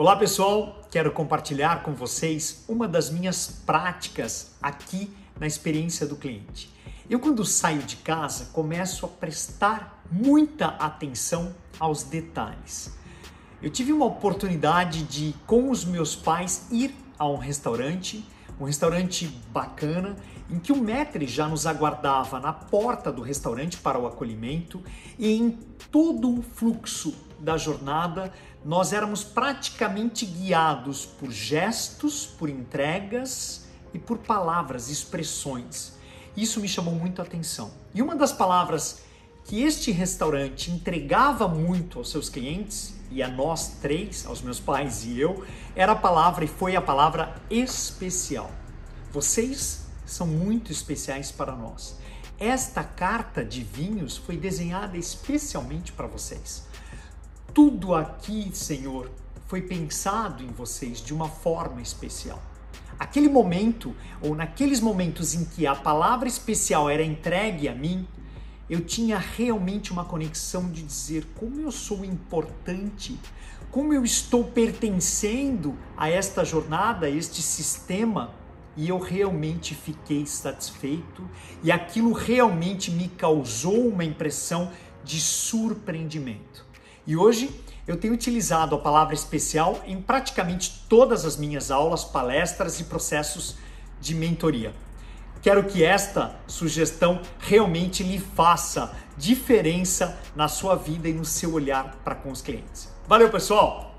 Olá pessoal, quero compartilhar com vocês uma das minhas práticas aqui na experiência do cliente. Eu, quando saio de casa, começo a prestar muita atenção aos detalhes. Eu tive uma oportunidade de, com os meus pais, ir a um restaurante, um restaurante bacana, em que o maître já nos aguardava na porta do restaurante para o acolhimento e em todo o fluxo da jornada nós éramos praticamente guiados por gestos, por entregas e por palavras, expressões. Isso me chamou muito a atenção. E uma das palavras que este restaurante entregava muito aos seus clientes e a nós três, aos meus pais e eu, era a palavra e foi a palavra especial. Vocês são muito especiais para nós. Esta carta de vinhos foi desenhada especialmente para vocês. Tudo aqui, Senhor, foi pensado em vocês de uma forma especial. Aquele momento, ou naqueles momentos em que a palavra especial era entregue a mim, eu tinha realmente uma conexão de dizer como eu sou importante, como eu estou pertencendo a esta jornada, a este sistema, e eu realmente fiquei satisfeito, e aquilo realmente me causou uma impressão de surpreendimento. E hoje eu tenho utilizado a palavra especial em praticamente todas as minhas aulas, palestras e processos de mentoria. Quero que esta sugestão realmente lhe faça diferença na sua vida e no seu olhar para com os clientes. Valeu, pessoal!